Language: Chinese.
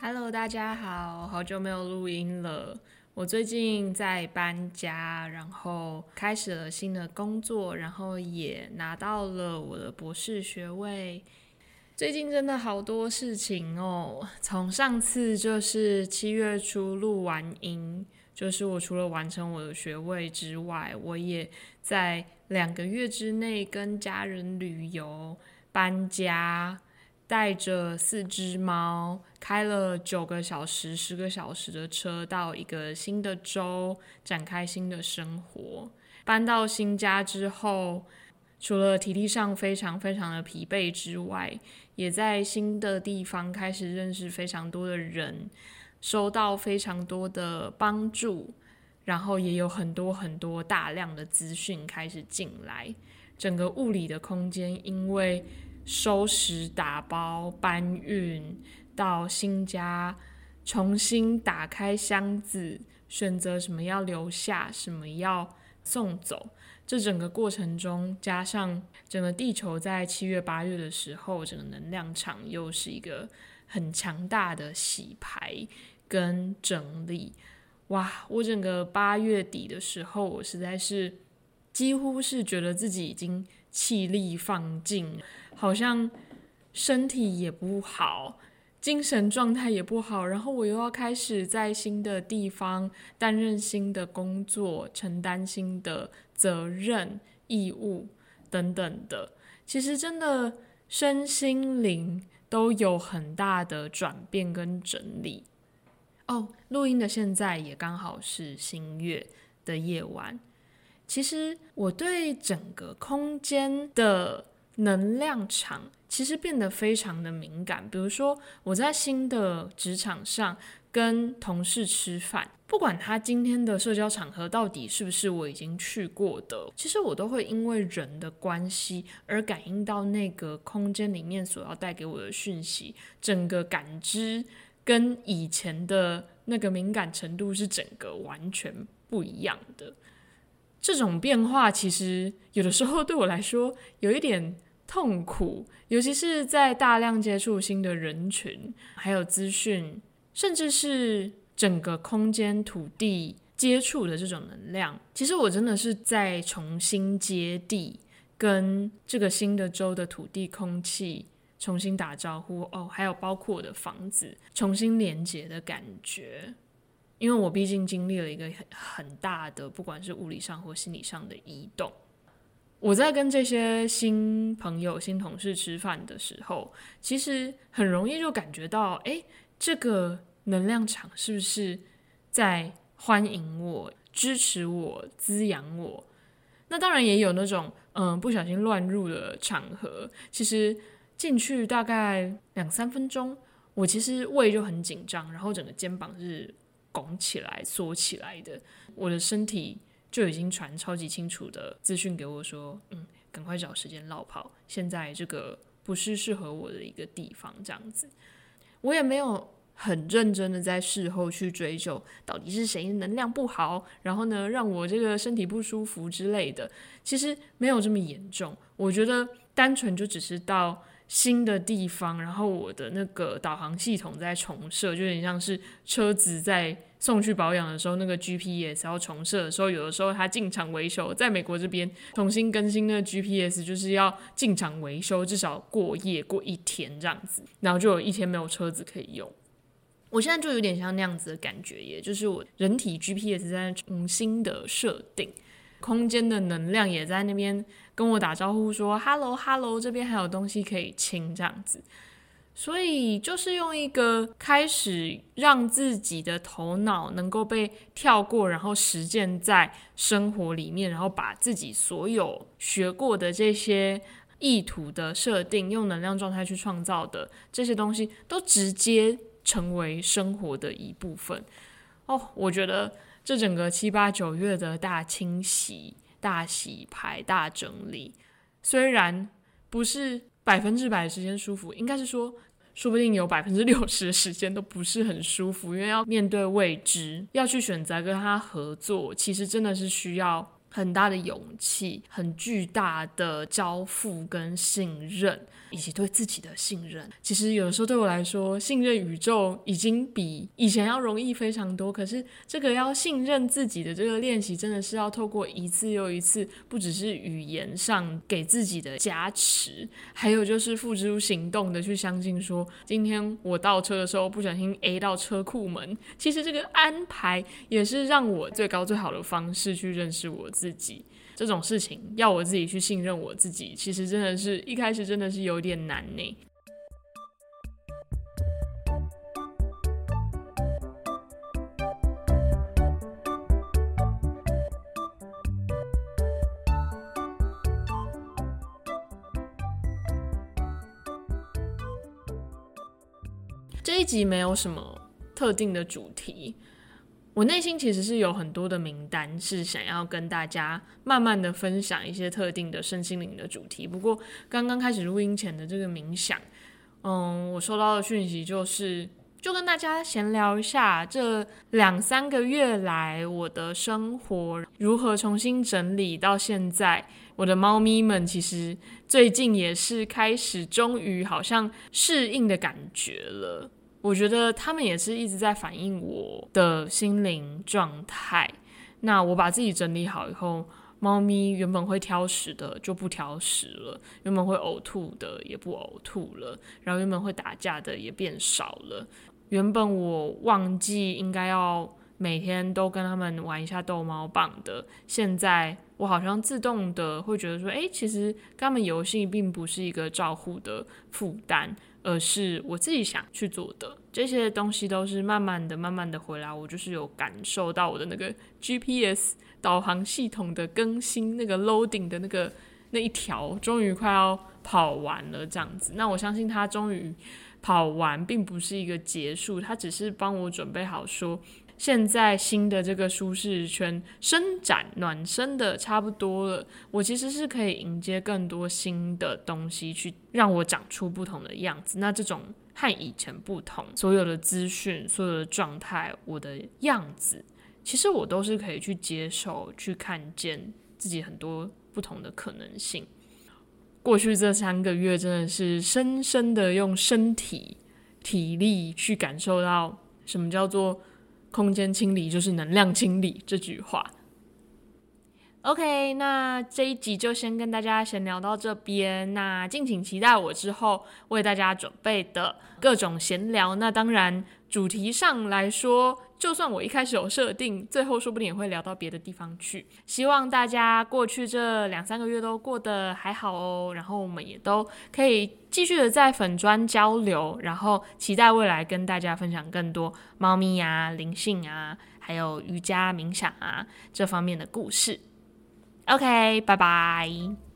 Hello，大家好，好久没有录音了。我最近在搬家，然后开始了新的工作，然后也拿到了我的博士学位。最近真的好多事情哦。从上次就是七月初录完音，就是我除了完成我的学位之外，我也在两个月之内跟家人旅游、搬家。带着四只猫，开了九个小时、十个小时的车，到一个新的州展开新的生活。搬到新家之后，除了体力上非常非常的疲惫之外，也在新的地方开始认识非常多的人，收到非常多的帮助，然后也有很多很多大量的资讯开始进来。整个物理的空间因为。收拾、打包、搬运到新家，重新打开箱子，选择什么要留下，什么要送走。这整个过程中，加上整个地球在七月、八月的时候，整个能量场又是一个很强大的洗牌跟整理。哇！我整个八月底的时候，我实在是几乎是觉得自己已经。气力放尽，好像身体也不好，精神状态也不好。然后我又要开始在新的地方担任新的工作，承担新的责任、义务等等的。其实真的身心灵都有很大的转变跟整理。哦，录音的现在也刚好是新月的夜晚。其实我对整个空间的能量场其实变得非常的敏感。比如说，我在新的职场上跟同事吃饭，不管他今天的社交场合到底是不是我已经去过的，其实我都会因为人的关系而感应到那个空间里面所要带给我的讯息，整个感知跟以前的那个敏感程度是整个完全不一样的。这种变化其实有的时候对我来说有一点痛苦，尤其是在大量接触新的人群，还有资讯，甚至是整个空间、土地接触的这种能量。其实我真的是在重新接地，跟这个新的州的土地、空气重新打招呼哦，还有包括我的房子重新连接的感觉。因为我毕竟经历了一个很很大的，不管是物理上或心理上的移动。我在跟这些新朋友、新同事吃饭的时候，其实很容易就感觉到，哎，这个能量场是不是在欢迎我、支持我、滋养我？那当然也有那种，嗯，不小心乱入的场合。其实进去大概两三分钟，我其实胃就很紧张，然后整个肩膀是。拱起来、缩起来的，我的身体就已经传超级清楚的资讯给我说：“嗯，赶快找时间绕跑。”现在这个不是适合我的一个地方，这样子，我也没有很认真的在事后去追究到底是谁能量不好，然后呢让我这个身体不舒服之类的。其实没有这么严重，我觉得单纯就只是到。新的地方，然后我的那个导航系统在重设，就有点像是车子在送去保养的时候，那个 GPS 要重设的时候，有的时候它进场维修，在美国这边重新更新那个 GPS，就是要进场维修，至少过夜过一天这样子，然后就有一天没有车子可以用。我现在就有点像那样子的感觉，也就是我人体 GPS 在重新的设定。空间的能量也在那边跟我打招呼，说 “hello hello”，这边还有东西可以清，这样子。所以就是用一个开始让自己的头脑能够被跳过，然后实践在生活里面，然后把自己所有学过的这些意图的设定，用能量状态去创造的这些东西，都直接成为生活的一部分。哦，我觉得。这整个七八九月的大清洗、大洗牌、大整理，虽然不是百分之百的时间舒服，应该是说，说不定有百分之六十的时间都不是很舒服，因为要面对未知，要去选择跟他合作，其实真的是需要很大的勇气，很巨大的交付跟信任。以及对自己的信任，其实有的时候对我来说，信任宇宙已经比以前要容易非常多。可是这个要信任自己的这个练习，真的是要透过一次又一次，不只是语言上给自己的加持，还有就是付诸行动的去相信说，今天我倒车的时候不小心 A 到车库门，其实这个安排也是让我最高最好的方式去认识我自己。这种事情要我自己去信任我自己，其实真的是一开始真的是有点难呢。这一集没有什么特定的主题。我内心其实是有很多的名单，是想要跟大家慢慢的分享一些特定的身心灵的主题。不过刚刚开始录音前的这个冥想，嗯，我收到的讯息就是，就跟大家闲聊一下这两三个月来我的生活如何重新整理，到现在我的猫咪们其实最近也是开始终于好像适应的感觉了。我觉得他们也是一直在反映我的心灵状态。那我把自己整理好以后，猫咪原本会挑食的就不挑食了，原本会呕吐的也不呕吐了，然后原本会打架的也变少了。原本我忘记应该要每天都跟他们玩一下逗猫棒的，现在我好像自动的会觉得说，哎，其实他们游戏并不是一个照护的负担。而是我自己想去做的，这些东西都是慢慢的、慢慢的回来。我就是有感受到我的那个 GPS 导航系统的更新，那个 loading 的那个那一条终于快要跑完了，这样子。那我相信它终于跑完，并不是一个结束，它只是帮我准备好说。现在新的这个舒适圈伸展暖身的差不多了，我其实是可以迎接更多新的东西，去让我长出不同的样子。那这种和以前不同，所有的资讯、所有的状态，我的样子，其实我都是可以去接受、去看见自己很多不同的可能性。过去这三个月，真的是深深的用身体体力去感受到什么叫做。空间清理就是能量清理这句话。OK，那这一集就先跟大家闲聊到这边。那敬请期待我之后为大家准备的各种闲聊。那当然，主题上来说，就算我一开始有设定，最后说不定也会聊到别的地方去。希望大家过去这两三个月都过得还好哦。然后我们也都可以继续的在粉砖交流，然后期待未来跟大家分享更多猫咪啊、灵性啊，还有瑜伽冥想啊这方面的故事。OK，拜拜。